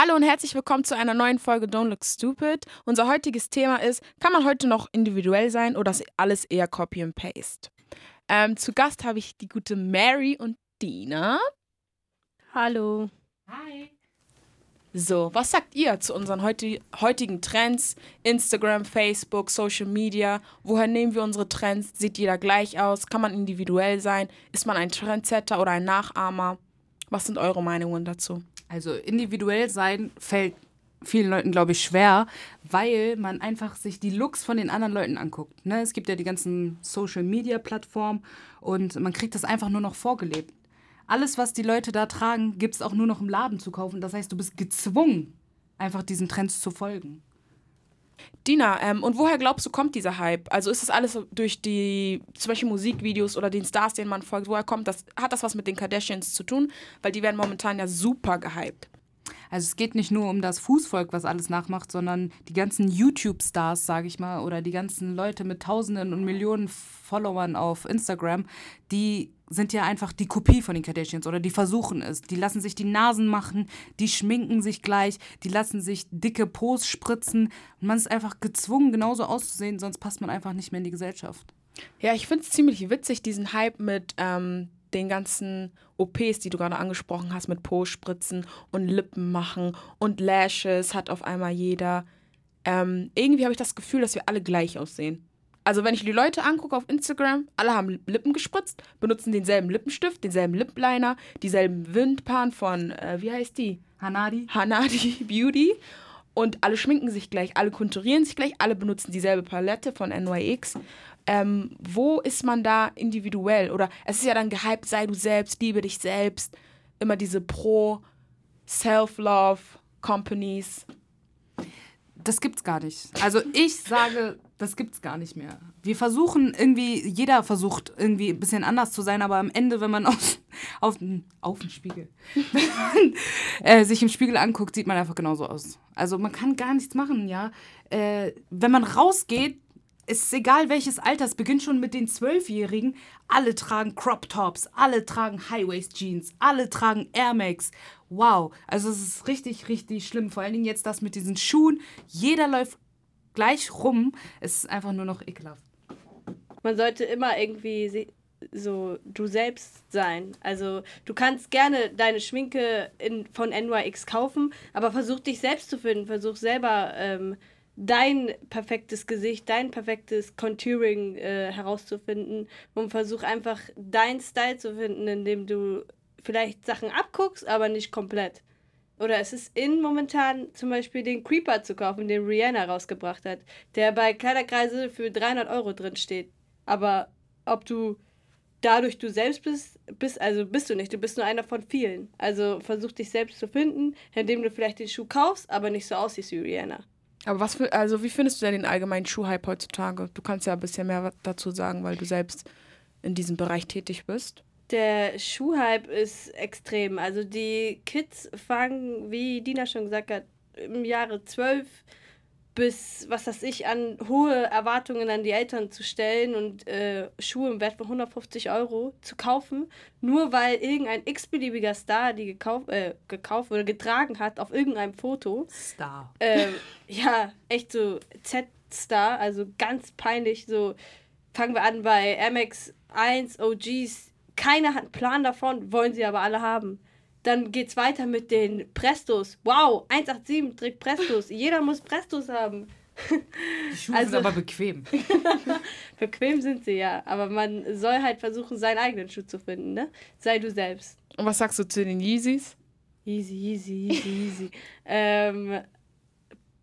Hallo und herzlich willkommen zu einer neuen Folge Don't Look Stupid. Unser heutiges Thema ist, kann man heute noch individuell sein oder ist alles eher Copy and Paste? Ähm, zu Gast habe ich die gute Mary und Dina. Hallo. Hi. So, was sagt ihr zu unseren heuti heutigen Trends? Instagram, Facebook, Social Media. Woher nehmen wir unsere Trends? Sieht jeder gleich aus? Kann man individuell sein? Ist man ein Trendsetter oder ein Nachahmer? Was sind eure Meinungen dazu? Also individuell sein fällt vielen Leuten, glaube ich, schwer, weil man einfach sich die Looks von den anderen Leuten anguckt. Ne? Es gibt ja die ganzen Social-Media-Plattformen und man kriegt das einfach nur noch vorgelebt. Alles, was die Leute da tragen, gibt es auch nur noch im Laden zu kaufen. Das heißt, du bist gezwungen, einfach diesen Trends zu folgen. Dina, ähm, und woher glaubst du, kommt dieser Hype? Also ist das alles durch die, zum Beispiel Musikvideos oder den Stars, denen man folgt, woher kommt das? Hat das was mit den Kardashians zu tun? Weil die werden momentan ja super gehypt. Also es geht nicht nur um das Fußvolk, was alles nachmacht, sondern die ganzen YouTube-Stars, sage ich mal, oder die ganzen Leute mit Tausenden und Millionen Followern auf Instagram, die sind ja einfach die Kopie von den Kardashians oder die versuchen es. Die lassen sich die Nasen machen, die schminken sich gleich, die lassen sich dicke Pos spritzen. Und man ist einfach gezwungen, genauso auszusehen, sonst passt man einfach nicht mehr in die Gesellschaft. Ja, ich finde es ziemlich witzig, diesen Hype mit ähm, den ganzen OPs, die du gerade angesprochen hast, mit Po-Spritzen und Lippen machen und Lashes hat auf einmal jeder. Ähm, irgendwie habe ich das Gefühl, dass wir alle gleich aussehen. Also wenn ich die Leute angucke auf Instagram, alle haben Lippen gespritzt, benutzen denselben Lippenstift, denselben Lipliner, dieselben Wimpern von, äh, wie heißt die? Hanadi. Hanadi Beauty. Und alle schminken sich gleich, alle konturieren sich gleich, alle benutzen dieselbe Palette von NYX. Ähm, wo ist man da individuell? Oder es ist ja dann gehypt, sei du selbst, liebe dich selbst. Immer diese Pro-Self-Love-Companies. Das gibt's gar nicht. Also ich sage, das gibt's gar nicht mehr. Wir versuchen irgendwie, jeder versucht irgendwie ein bisschen anders zu sein, aber am Ende, wenn man auf, auf, auf den Spiegel, man äh, sich im Spiegel anguckt, sieht man einfach genauso aus. Also man kann gar nichts machen, ja. Äh, wenn man rausgeht, ist egal welches Alter, es beginnt schon mit den Zwölfjährigen. Alle tragen Crop Tops, alle tragen High-Waist Jeans, alle tragen Air Max. Wow, also es ist richtig, richtig schlimm. Vor allen Dingen jetzt das mit diesen Schuhen. Jeder läuft gleich rum. Es ist einfach nur noch ekelhaft. Man sollte immer irgendwie so du selbst sein. Also du kannst gerne deine Schminke in, von NYX kaufen, aber versuch dich selbst zu finden. Versuch selber ähm, dein perfektes Gesicht, dein perfektes Contouring äh, herauszufinden und versuch einfach deinen Style zu finden, indem du vielleicht Sachen abguckst, aber nicht komplett. Oder es ist in momentan zum Beispiel den Creeper zu kaufen, den Rihanna rausgebracht hat, der bei Kleiderkreise für 300 Euro drin steht. Aber ob du dadurch du selbst bist, bist, also bist du nicht, du bist nur einer von vielen. Also versuch dich selbst zu finden, indem du vielleicht den Schuh kaufst, aber nicht so aussiehst wie Rihanna. Aber was für, also wie findest du denn den allgemeinen Schuhhype heutzutage? Du kannst ja ein bisschen mehr dazu sagen, weil du selbst in diesem Bereich tätig bist. Der Schuhhype ist extrem. Also die Kids fangen, wie Dina schon gesagt hat, im Jahre 12 bis, was weiß ich, an hohe Erwartungen an die Eltern zu stellen und äh, Schuhe im Wert von 150 Euro zu kaufen, nur weil irgendein x-beliebiger Star die gekauft, äh, gekauft oder getragen hat auf irgendeinem Foto. Star. Ähm, ja, echt so Z-Star, also ganz peinlich. So fangen wir an bei Air Max 1 OGs. Keiner hat einen Plan davon, wollen sie aber alle haben. Dann geht's weiter mit den Prestos. Wow, 187 trägt Prestos. Jeder muss Prestos haben. Die Schuhe also, sind aber bequem. bequem sind sie ja, aber man soll halt versuchen, seinen eigenen Schuh zu finden, ne? Sei du selbst. Und was sagst du zu den Yeezys? Easy, easy, easy, easy. ähm,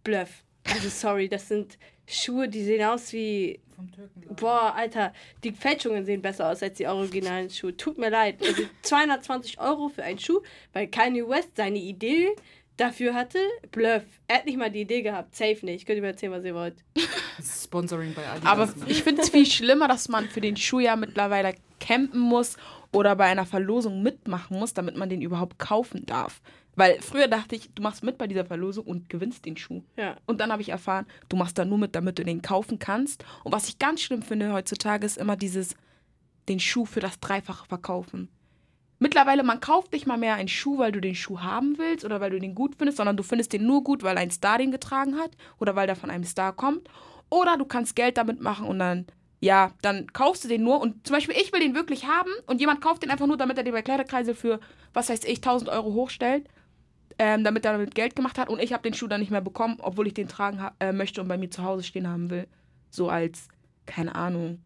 Bluff. Also sorry, das sind Schuhe, die sehen aus wie. Vom Türken. Boah, Alter, die Fälschungen sehen besser aus als die originalen Schuhe. Tut mir leid. Also 220 Euro für einen Schuh, weil Kanye West seine Idee dafür hatte. Bluff. Er hat nicht mal die Idee gehabt. Safe nicht. Könnt ihr mir erzählen, was ihr wollt. Sponsoring bei Adidas. Aber ich finde es viel schlimmer, dass man für den Schuh ja mittlerweile campen muss oder bei einer Verlosung mitmachen muss, damit man den überhaupt kaufen darf. Weil früher dachte ich, du machst mit bei dieser Verlosung und gewinnst den Schuh. Ja. Und dann habe ich erfahren, du machst da nur mit, damit du den kaufen kannst. Und was ich ganz schlimm finde heutzutage, ist immer dieses, den Schuh für das Dreifache verkaufen. mittlerweile, man kauft nicht mal mehr einen Schuh, weil du den Schuh haben willst oder weil du den gut findest, sondern du findest den nur gut, weil ein Star den getragen hat oder weil der von einem Star kommt. Oder du kannst Geld damit machen und dann, ja, dann kaufst du den nur. Und zum Beispiel, ich will den wirklich haben und jemand kauft den einfach nur, damit er den bei Kleiderkreisel für, was weiß ich, 1000 Euro hochstellt. Ähm, damit er damit Geld gemacht hat und ich habe den Schuh dann nicht mehr bekommen, obwohl ich den tragen äh, möchte und bei mir zu Hause stehen haben will. So als, keine Ahnung,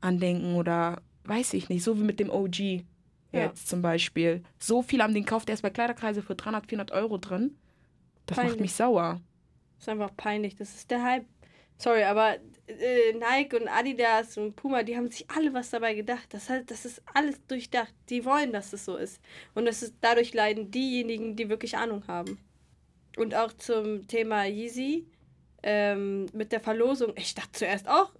Andenken oder weiß ich nicht, so wie mit dem OG Ja. jetzt zum Beispiel. So viel haben den gekauft, der ist bei Kleiderkreise für 300, 400 Euro drin. Das macht Peinlich. mich sauer. Das ist einfach peinlich. Das ist der Hype. Sorry, aber äh, Nike und Adidas und Puma, die haben sich alle was dabei gedacht. Das, hat, das ist alles durchdacht. Die wollen, dass es so ist. Und das ist, dadurch leiden diejenigen, die wirklich Ahnung haben. Und auch zum Thema Yeezy ähm, mit der Verlosung. Ich dachte zuerst auch,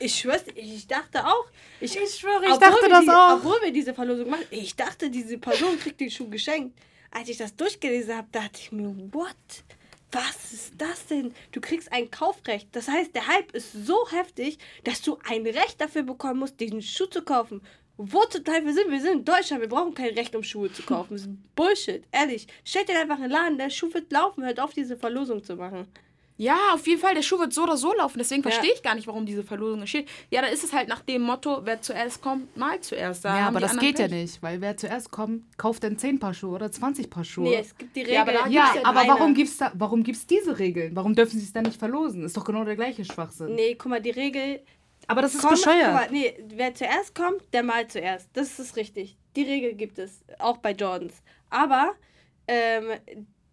ich schwör's, ich dachte auch. Ich, schwöre, obwohl wir die, Obwohl wir diese Verlosung machen, ich dachte, diese Person kriegt den Schuh geschenkt. Als ich das durchgelesen habe, dachte ich mir, what? Was ist das denn? Du kriegst ein Kaufrecht. Das heißt, der Hype ist so heftig, dass du ein Recht dafür bekommen musst, diesen Schuh zu kaufen. Wo zum Teufel sind wir? Wir sind in Deutschland. Wir brauchen kein Recht, um Schuhe zu kaufen. Das ist Bullshit. Ehrlich. Stellt dir einfach einen Laden, der Schuh wird laufen. Hört auf, diese Verlosung zu machen. Ja, auf jeden Fall, der Schuh wird so oder so laufen. Deswegen Ja. verstehe ich gar nicht, warum diese Verlosung entsteht. Ja, da ist es halt nach dem Motto, wer zuerst kommt, mal zuerst. Da Ja, aber das geht ja Pech. nicht, weil wer zuerst kommt, kauft dann 10 Paar Schuhe oder 20 Paar Schuhe. Nee, es gibt die Regel. Ja, aber da ja, gibt's aber warum gibt's da, warum gibt's diese Regeln? Warum dürfen sie es dann nicht verlosen? Ist doch genau der gleiche Schwachsinn. Nee, guck mal, die Regel Aber das ist Komm, bescheuert. Guck mal, nee, wer zuerst kommt, der malt zuerst. Das ist richtig. Die Regel gibt es, auch bei Jordans. Aber ähm,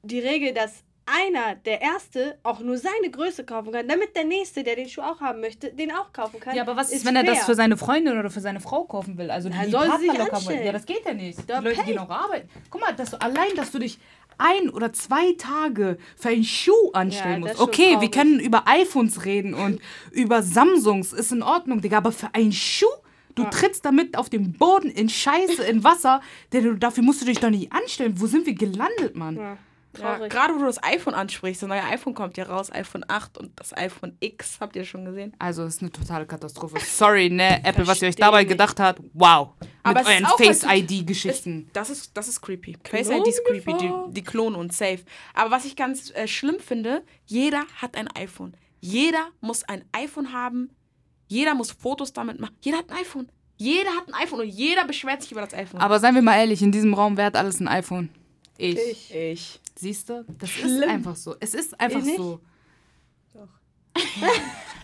die Regel, dass einer, der Erste, auch nur seine Größe kaufen kann, damit der Nächste, der den Schuh auch haben möchte, den auch kaufen kann. Ja, aber was ist, wenn er das für seine Freundin oder für seine Frau kaufen will? Also die soll sie sich anstellen. Ja, das geht ja nicht. Doch, die Leute gehen auch arbeiten. Guck mal, dass du, allein, dass du dich ein oder zwei Tage für einen Schuh anstellen Ja, musst. Okay, wir können über iPhones reden und über Samsungs, ist in Ordnung, Digga, aber für einen Schuh? Du trittst damit auf den Boden in Scheiße, in Wasser. Du, dafür musst du dich doch nicht anstellen. Wo sind wir gelandet, Mann? Ja, Ja, gerade wo du das iPhone ansprichst, das neue iPhone kommt ja raus, iPhone 8 und das iPhone X, habt ihr schon gesehen? Also, es ist eine totale Katastrophe. Sorry, ne, Apple, was ihr euch dabei nicht. gedacht habt. Wow. Aber Mit es ist euren Face-ID-Geschichten. Das ist, das ist creepy. Face ID ist creepy, die, die klonen uns safe. Aber was ich ganz äh, schlimm finde, jeder hat ein iPhone. Jeder muss ein iPhone haben. Jeder muss Fotos damit machen. Jeder hat ein iPhone. Jeder hat ein iPhone und jeder beschwert sich über das iPhone. Aber seien wir mal ehrlich, in diesem Raum, wer hat alles ein iPhone? Ich. Ich. ich. Siehst du? Das ist Schlimm. einfach so. Es ist einfach Ich nicht? so.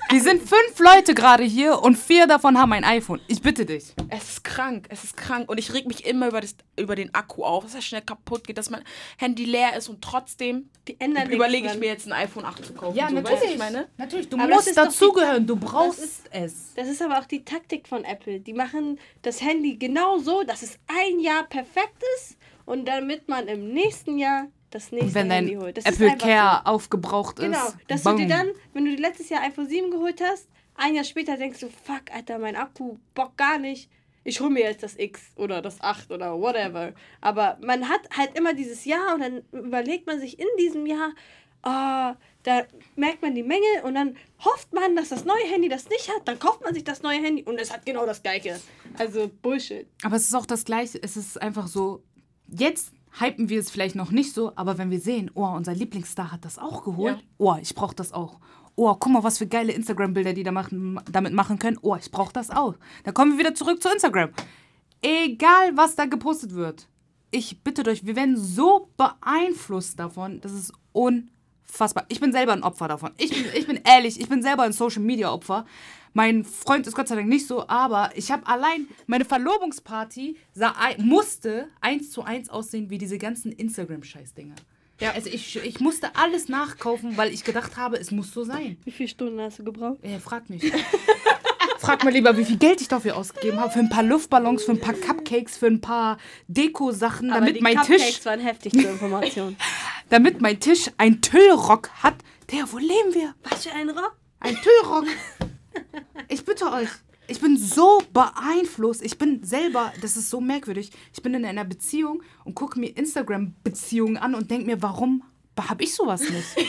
Wir sind fünf Leute gerade hier und vier davon haben ein iPhone. Ich bitte dich. Es ist krank, es ist krank. Und ich reg mich immer über, das, über den Akku auf, dass er schnell kaputt geht, dass mein Handy leer ist und trotzdem Die ändern überlege ich mir jetzt ein iPhone 8 zu kaufen. Ja, so, natürlich. Weißt, ich meine? Natürlich, du Aber musst ist doch dazugehören. Du brauchst das ist- es. Das ist aber auch die Taktik von Apple. Die machen das Handy genau so, dass es ein Jahr perfekt ist und damit man im nächsten Jahr das nächste wenn Handy dein holt. Das Apple Care aufgebraucht so. Genau, ist. dass du dir dann, wenn du dir letztes Jahr iPhone 7 geholt hast, ein Jahr später denkst du, fuck, Alter, mein Akku Bock gar nicht. Ich hole mir jetzt das X oder das 8 oder whatever. Aber man hat halt immer dieses Jahr und dann überlegt man sich in diesem Jahr, oh, da merkt man die Menge und dann hofft man, dass das neue Handy das nicht hat. Dann kauft man sich das neue Handy und es hat genau das gleiche. Also Bullshit. Aber es ist auch das Gleiche. Es ist einfach so, jetzt hypen wir es vielleicht noch nicht so, aber wenn wir sehen, oh, unser Lieblingsstar hat das auch geholt, Ja. oh, ich brauche das auch. Oh, guck mal, was für geile Instagram-Bilder die da machen, damit machen können. Oh, ich brauche das auch. Dann kommen wir wieder zurück zu Instagram. Egal, was da gepostet wird. Ich bitte euch, wir werden so beeinflusst davon, das ist unfassbar. Ich bin selber ein Opfer davon. Ich bin, ich bin ehrlich, ich bin selber ein Social-Media-Opfer. Mein Freund ist Gott sei Dank nicht so, aber ich habe allein meine Verlobungsparty sah, musste eins zu eins aussehen wie diese ganzen Instagram-Scheiß-Dinger. Ja. Also ich, ich musste alles nachkaufen, weil ich gedacht habe, es muss so sein. Wie viele Stunden hast du gebraucht? Ja, frag mich. frag mal lieber, wie viel Geld ich dafür ausgegeben habe. Für ein paar Luftballons, für ein paar Cupcakes, für ein paar Deko-Sachen, Aber damit die mein Cupcakes Tisch, waren heftig zur Information. damit mein Tisch ein Tüllrock hat. Der, wo leben wir? Was für ein Rock? Ein Tüllrock. Ich bitte euch. Ich bin so beeinflusst. Ich bin selber, das ist so merkwürdig. Ich bin in einer Beziehung und gucke mir Instagram-Beziehungen an und denke mir, warum habe ich sowas nicht?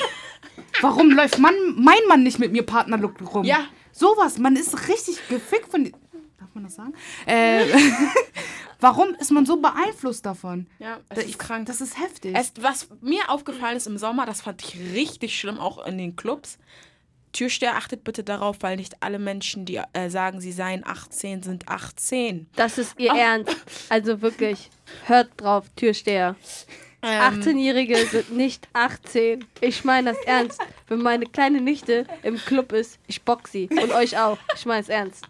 Warum läuft Mann, mein Mann nicht mit mir Partnerlook rum? Ja. Sowas, man ist richtig gefickt von. Darf man das sagen? Äh, Warum ist man so beeinflusst davon? Ja, es Das ist krank. Das ist heftig. Es, was mir aufgefallen ist im Sommer, das fand ich richtig schlimm, auch in den Clubs. Türsteher, achtet bitte darauf, weil nicht alle Menschen, die äh, sagen, sie seien 18, sind 18. Das ist ihr Ernst. Also wirklich, hört drauf, Türsteher. Ähm, 18-Jährige sind nicht 18. Ich meine das ernst. Wenn meine kleine Nichte im Club ist, ich box sie. Und euch auch. Ich meine es ernst.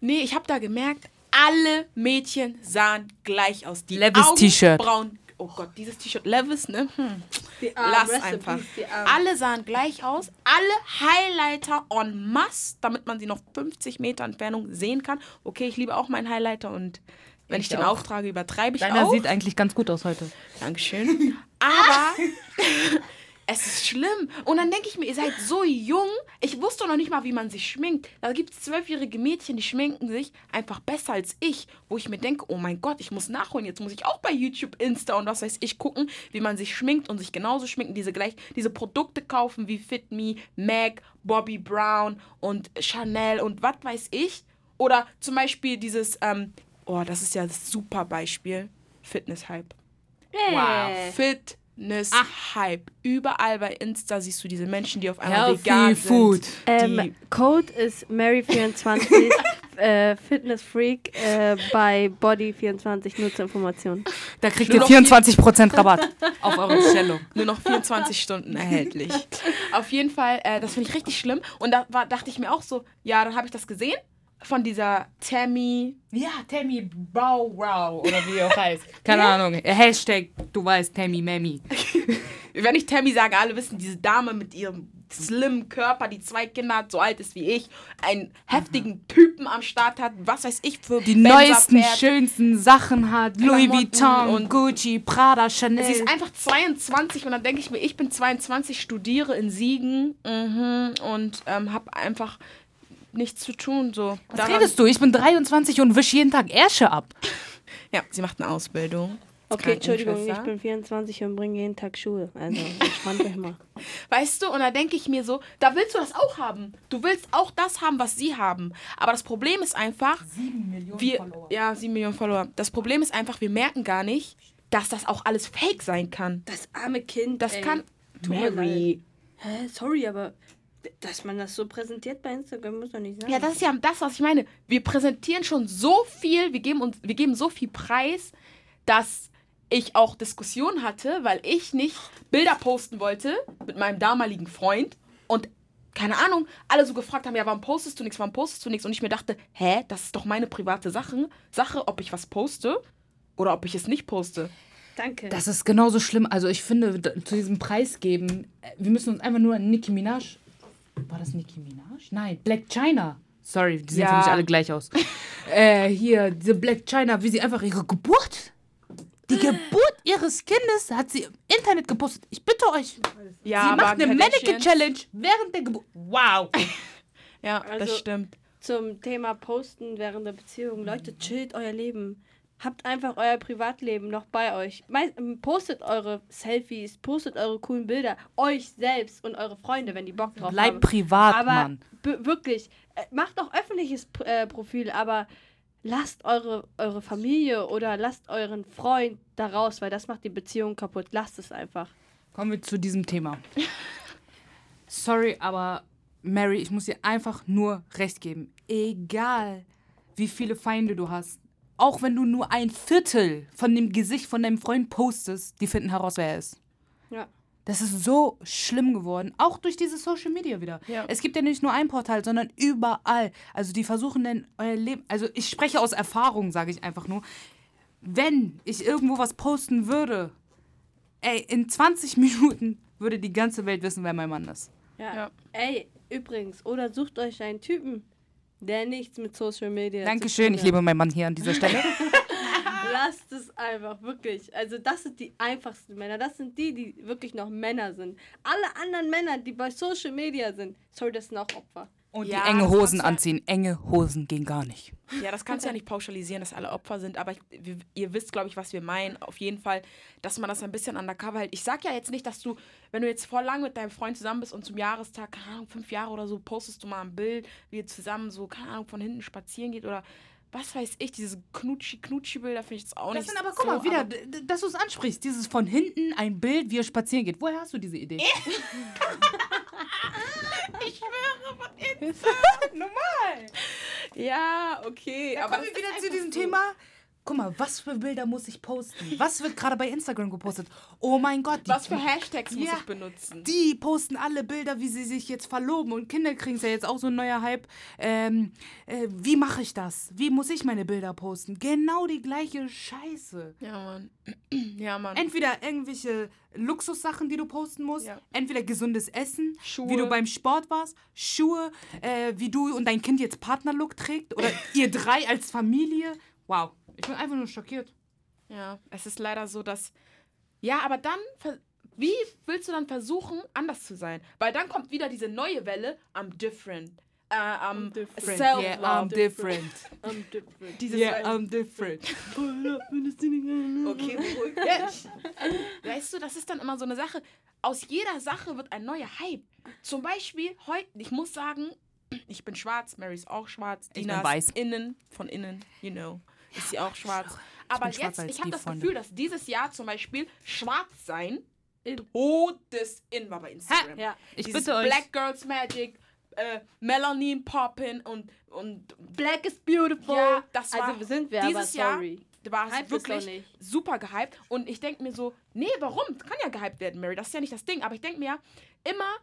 Nee, ich habe da gemerkt, alle Mädchen sahen gleich aus. Die Levis T-Shirt. Oh Gott, dieses T-Shirt Levis, ne? Hm. Lass einfach. Alle sahen gleich aus. Alle Highlighter en masse, damit man sie noch 50 Meter Entfernung sehen kann. Okay, ich liebe auch meinen Highlighter und wenn ich, Ich den auch. auftrage, übertreibe ich Deiner auch. sieht eigentlich ganz gut aus heute. Dankeschön. Aber es ist schlimm. Und dann denke ich mir, ihr seid so jung. Ich wusste noch nicht mal, wie man sich schminkt. Da gibt es zwölfjährige Mädchen, die schminken sich einfach besser als ich. Wo ich mir denke, oh mein Gott, ich muss nachholen. Jetzt muss ich auch bei YouTube, Insta und was weiß ich gucken, wie man sich schminkt und sich genauso schminken. Diese, gleich, diese Produkte kaufen wie Fit Me, MAC, Bobby Brown und Chanel und was weiß ich. Oder zum Beispiel dieses, ähm, oh, das ist ja das super Beispiel. Fitness-Hype. Wow. Fitness-Hype. Überall bei Insta siehst du diese Menschen, die auf einmal Healthy vegan food. sind. Ähm, Code ist Mary24, äh, Fitness Freak äh, bei Body24, nur zur Information. Da kriegt Nur ihr noch 24% Rabatt auf eure Bestellung. nur noch 24 Stunden erhältlich. Auf jeden Fall, äh, das finde ich richtig schlimm. Und da war, dachte ich mir auch so, ja, dann habe ich das gesehen von dieser Tammy. Ja, Tammy Bow Wow oder wie auch heißt. Keine Ahnung. Hashtag, du weißt, Tammy Mammy. Wenn ich Tammy sage, alle wissen, diese Dame mit ihrem slimmen Körper, die zwei Kinder hat, so alt ist wie ich, einen heftigen Typen am Start hat, was weiß ich für Die Benzer neuesten, fährt. schönsten Sachen hat. Louis Vuitton, und- Gucci, Prada, Chanel. Sie ist einfach 22 und dann denke ich mir, ich bin 22, studiere in Siegen mhm, und ähm, habe einfach nichts zu tun. So. Was redest du? Ich bin 23 und wisch jeden Tag Ärsche ab. Ja, sie macht eine Ausbildung. Okay, Entschuldigung, ich bin 24 und bringe jeden Tag Schuhe. Also, entspannt euch mal. Weißt du, und da denke ich mir so, da willst du das auch haben. Du willst auch das haben, was sie haben. Aber das Problem ist einfach, 7 Millionen wir, ja, 7 Millionen Follower. Das Problem ist einfach, wir merken gar nicht, dass das auch alles fake sein kann. Das arme Kind. Das ey. kann. Mary. Hä, sorry, aber dass man das so präsentiert bei Instagram muss doch nicht sein. Ja, das ist ja das, was ich meine. Wir präsentieren schon so viel, wir geben, uns, wir geben so viel Preis, dass ich auch Diskussionen hatte, weil ich nicht Bilder posten wollte mit meinem damaligen Freund und keine Ahnung, alle so gefragt haben, ja, warum postest du nichts, warum postest du nichts? Und ich mir dachte, hä, das ist doch meine private Sache, Sache, ob ich was poste oder ob ich es nicht poste. Danke. Das ist genauso schlimm. Also ich finde, zu diesem Preis geben, äh, wir müssen uns einfach nur an Nicki Minaj. War das Nicki Minaj? Nein, Black China. Sorry, die sehen für Ja. mich alle gleich aus. äh, hier, diese Black China, wie sie einfach ihre Geburt, die Geburt ihres Kindes hat sie im Internet gepostet. Ich bitte euch, Ja, sie macht eine Mannequin-Challenge während der Geburt. Wow. Ja, Also- das stimmt. Zum Thema Posten während der Beziehung. Leute, chillt euer Leben. Habt einfach euer Privatleben noch bei euch. Ähm, Postet eure Selfies, postet eure coolen Bilder. Euch selbst und eure Freunde, wenn die Bock drauf Bleib haben. privat, aber Mann. wirklich, äh, macht auch öffentliches äh, Profil, aber lasst eure, eure Familie oder lasst euren Freund da raus, weil das macht die Beziehung kaputt. Lasst es einfach. Kommen wir zu diesem Thema. Sorry, aber Mary, ich muss dir einfach nur recht geben. Egal, wie viele Feinde du hast, auch wenn du nur ein Viertel von dem Gesicht von deinem Freund postest, die finden heraus, wer er ist. Ja. Das ist so schlimm geworden, auch durch diese Social Media wieder. Ja. Es gibt ja nicht nur ein Portal, sondern überall. Also die versuchen dann euer Leben, also ich spreche aus Erfahrung, sage ich einfach nur. Wenn ich irgendwo was posten würde, ey, in 20 Minuten würde die ganze Welt wissen, wer mein Mann ist. Ja. Ja. Ey, übrigens, oder sucht euch einen Typen, der nichts mit Social Media Dankeschön, ich liebe meinen Mann hier an dieser Stelle. Lasst es einfach, wirklich. Also das sind die einfachsten Männer. Das sind die, die wirklich noch Männer sind. Alle anderen Männer, die bei Social Media sind, sorry, das sind auch Opfer. Und Ja, die enge das Hosen du ja- anziehen. Enge Hosen gehen gar nicht. Ja, das kannst du ja nicht pauschalisieren, dass alle Opfer sind, aber ich, wir, ihr wisst, glaube ich, was wir meinen. Auf jeden Fall, dass man das ein bisschen undercover hält. Ich sag ja jetzt nicht, dass du, wenn du jetzt voll lang mit deinem Freund zusammen bist und zum Jahrestag, keine Ahnung, fünf Jahre oder so, postest du mal ein Bild, wie ihr zusammen so, keine Ahnung, von hinten spazieren geht oder was weiß ich, diese Knutschi-Knutschi-Bilder finde ich jetzt auch Das nicht sind aber, guck so, mal, wieder, dass du es ansprichst. Dieses von hinten ein Bild, wie er spazieren geht. Woher hast du diese Idee? Normal. Ja, okay. Aber aber kommen wir wieder zu diesem so. Guck mal, was für Bilder muss ich posten? Was wird gerade bei Instagram gepostet? Oh mein Gott. Was für Hashtags muss Ja. ich benutzen? Die posten alle Bilder, wie sie sich jetzt verloben. Und Kinder kriegen es ja jetzt auch so ein neuer Hype. Ähm, äh, wie mache ich das? Wie muss ich meine Bilder posten? Genau die gleiche Scheiße. Ja, Mann. Ja, Mann. Entweder irgendwelche Luxussachen, die du posten musst, Ja. entweder gesundes Essen, Schuhe. wie du beim Sport warst, Schuhe, äh, wie du und dein Kind jetzt Partnerlook trägt oder ihr drei als Familie. Wow, ich bin einfach nur schockiert. Ja, es ist leider so, dass. Ja, aber dann. Wie willst du dann versuchen, anders zu sein? Weil dann kommt wieder diese neue Welle, I'm different. Äh, I'm different. self-love. Yeah, I'm different. I'm different. Dieses Yeah, I'm different. Okay, dich. Weißt du, das ist dann immer so eine Sache. Aus jeder Sache wird ein neuer Hype. Zum Beispiel heute, ich muss sagen, ich bin schwarz, Mary ist auch schwarz, Dina ist weiß. innen, von innen, you know, ist sie auch schwarz. Aber jetzt, ich habe das Freunde. Gefühl, dass dieses Jahr zum Beispiel schwarz sein In. todes in war bei Instagram. Ja. Ich Dieses bitte euch. Black Girls Magic, äh, Melanin Poppin und, und Black is beautiful. ja, das war also sind wir dieses aber, sorry. Jahr war es wirklich super gehypt und ich denke mir so, nee, warum? Kann ja gehypt werden, Mary, das ist ja nicht das Ding, aber ich denke mir ja, immer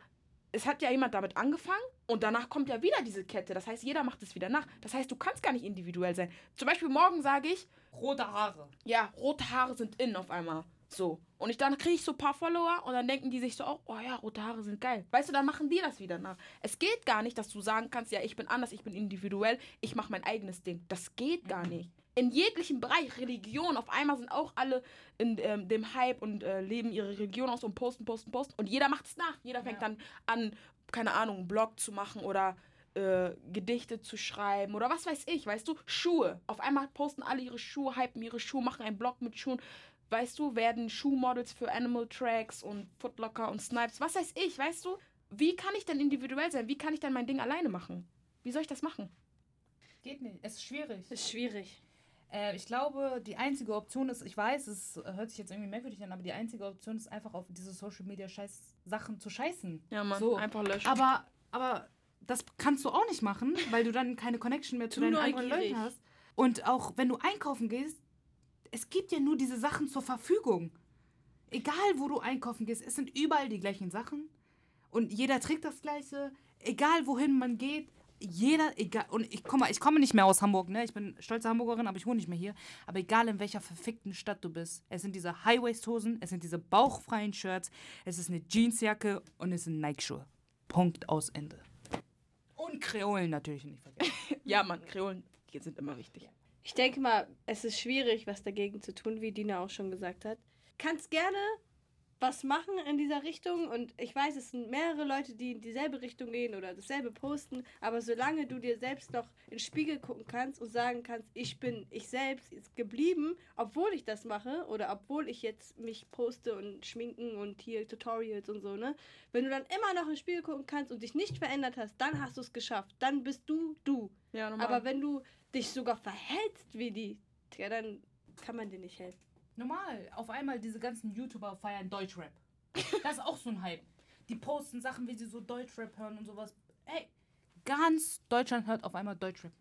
es hat ja jemand damit angefangen und danach kommt ja wieder diese Kette. Das heißt, jeder macht es wieder nach. Das heißt, du kannst gar nicht individuell sein. Zum Beispiel morgen sage ich, Rote Haare. ja, rote Haare sind in auf einmal. So. Und ich, dann kriege ich so ein paar Follower und dann denken die sich so, oh, oh ja, rote Haare sind geil. Weißt du, dann machen die das wieder nach. Es geht gar nicht, dass du sagen kannst, ja, ich bin anders, ich bin individuell, ich mache mein eigenes Ding. Das geht gar nicht. In jeglichem Bereich, Religion, auf einmal sind auch alle in ähm, dem Hype und äh, leben ihre Religion aus und posten, posten, posten. Und jeder macht es nach. Jeder fängt dann an, keine Ahnung, einen Blog zu machen oder äh, Gedichte zu schreiben oder was weiß ich, weißt du? Schuhe. Auf einmal posten alle ihre Schuhe, hypen ihre Schuhe, machen einen Blog mit Schuhen. Weißt du, werden Schuhmodels für Animal Tracks und Footlocker und Snipes, was weiß ich, weißt du? Wie kann ich denn individuell sein? Wie kann ich denn mein Ding alleine machen? Wie soll ich das machen? Geht nicht. Es ist schwierig. ist schwierig. Äh, ich glaube, die einzige Option ist, ich weiß, es hört sich jetzt irgendwie merkwürdig an, aber die einzige Option ist einfach auf diese Social Media Scheiß Sachen zu scheißen. Ja, Mann, so. einfach löschen. Aber, aber das kannst du auch nicht machen, weil du dann keine Connection mehr zu deinen anderen neugierig. Leuten hast. Und auch wenn du einkaufen gehst, es gibt ja nur diese Sachen zur Verfügung. Egal, wo du einkaufen gehst, es sind überall die gleichen Sachen. Und jeder trägt das Gleiche. Egal, wohin man geht. Jeder, egal. Und ich komme, ich komme nicht mehr aus Hamburg, ne? Ich bin stolze Hamburgerin, aber ich wohne nicht mehr hier. Aber egal, in welcher verfickten Stadt du bist. Es sind diese High-Waist-Hosen, es sind diese bauchfreien Shirts, es ist eine Jeansjacke und es sind Nike-Schuhe. Punkt aus Ende. Und Kreolen natürlich nicht vergessen. ja, Mann, Kreolen, die sind immer wichtig. Ich denke mal, es ist schwierig, was dagegen zu tun, wie Dina auch schon gesagt hat. Kannst gerne was machen in dieser Richtung und ich weiß, es sind mehrere Leute, die in dieselbe Richtung gehen oder dasselbe posten, aber solange du dir selbst noch in den Spiegel gucken kannst und sagen kannst, ich bin ich selbst ist geblieben, obwohl ich das mache oder obwohl ich jetzt mich poste und schminken und hier Tutorials und so, ne? Wenn du dann immer noch in den Spiegel gucken kannst und dich nicht verändert hast, dann hast du es geschafft. Dann bist du du. Ja, normal. Aber wenn du dich sogar verhältst wie die, ja, dann kann man dir nicht helfen. Normal, auf einmal diese ganzen YouTuber feiern Deutschrap. Das ist auch so ein Hype. Die posten Sachen, wie sie so Deutschrap hören und sowas. Ey, ganz Deutschland hört auf einmal Deutschrap.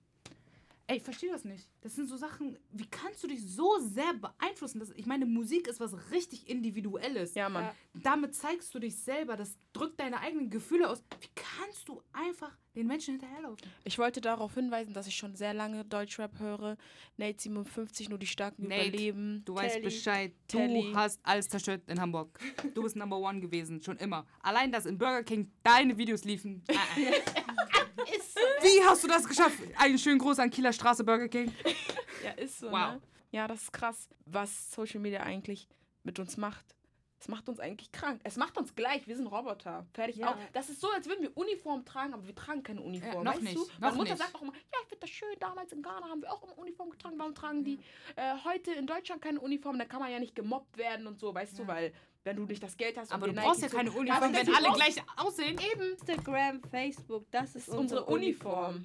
Ey, ich verstehe das nicht. Das sind so Sachen, wie kannst du dich so sehr beeinflussen? Das, ich meine, Musik ist was richtig Individuelles. ja, Mann. Ja. Damit zeigst du dich selber, das drückt deine eigenen Gefühle aus. Wie kannst du einfach den Menschen hinterherlaufen? Ich wollte darauf hinweisen, dass ich schon sehr lange Deutschrap höre. Nate 57, nur die Starken Nate, überleben. Du weißt Telly. Bescheid. Du Telly. hast alles zerstört in Hamburg. Du bist Number One gewesen, schon immer. Allein, dass in Burger King deine Videos liefen. Ah, ah. Wie hast du das geschafft? Einen schönen Gruß an Kieler Straße Burger King. Ja, ist so, Wow. ne? Ja, das ist krass, was Social Media eigentlich mit uns macht. Es macht uns eigentlich krank. Es macht uns gleich. Wir sind Roboter. Fertig Ja. auch. Das ist so, als würden wir Uniform tragen, aber wir tragen keine Uniform. Ja, noch weißt nicht, Du? noch Meine Mutter nicht. sagt auch immer, ja, ich finde das schön. Damals in Ghana haben wir auch immer Uniform getragen. Warum tragen die äh, heute in Deutschland keine Uniform? Dann kann man ja nicht gemobbt werden und so, weißt du, weil wenn du nicht das Geld hast. Aber du brauchst ja keine Uniform, Aber wenn alle gleich aussehen. Eben. Instagram, Facebook, das ist Unsere Uniform.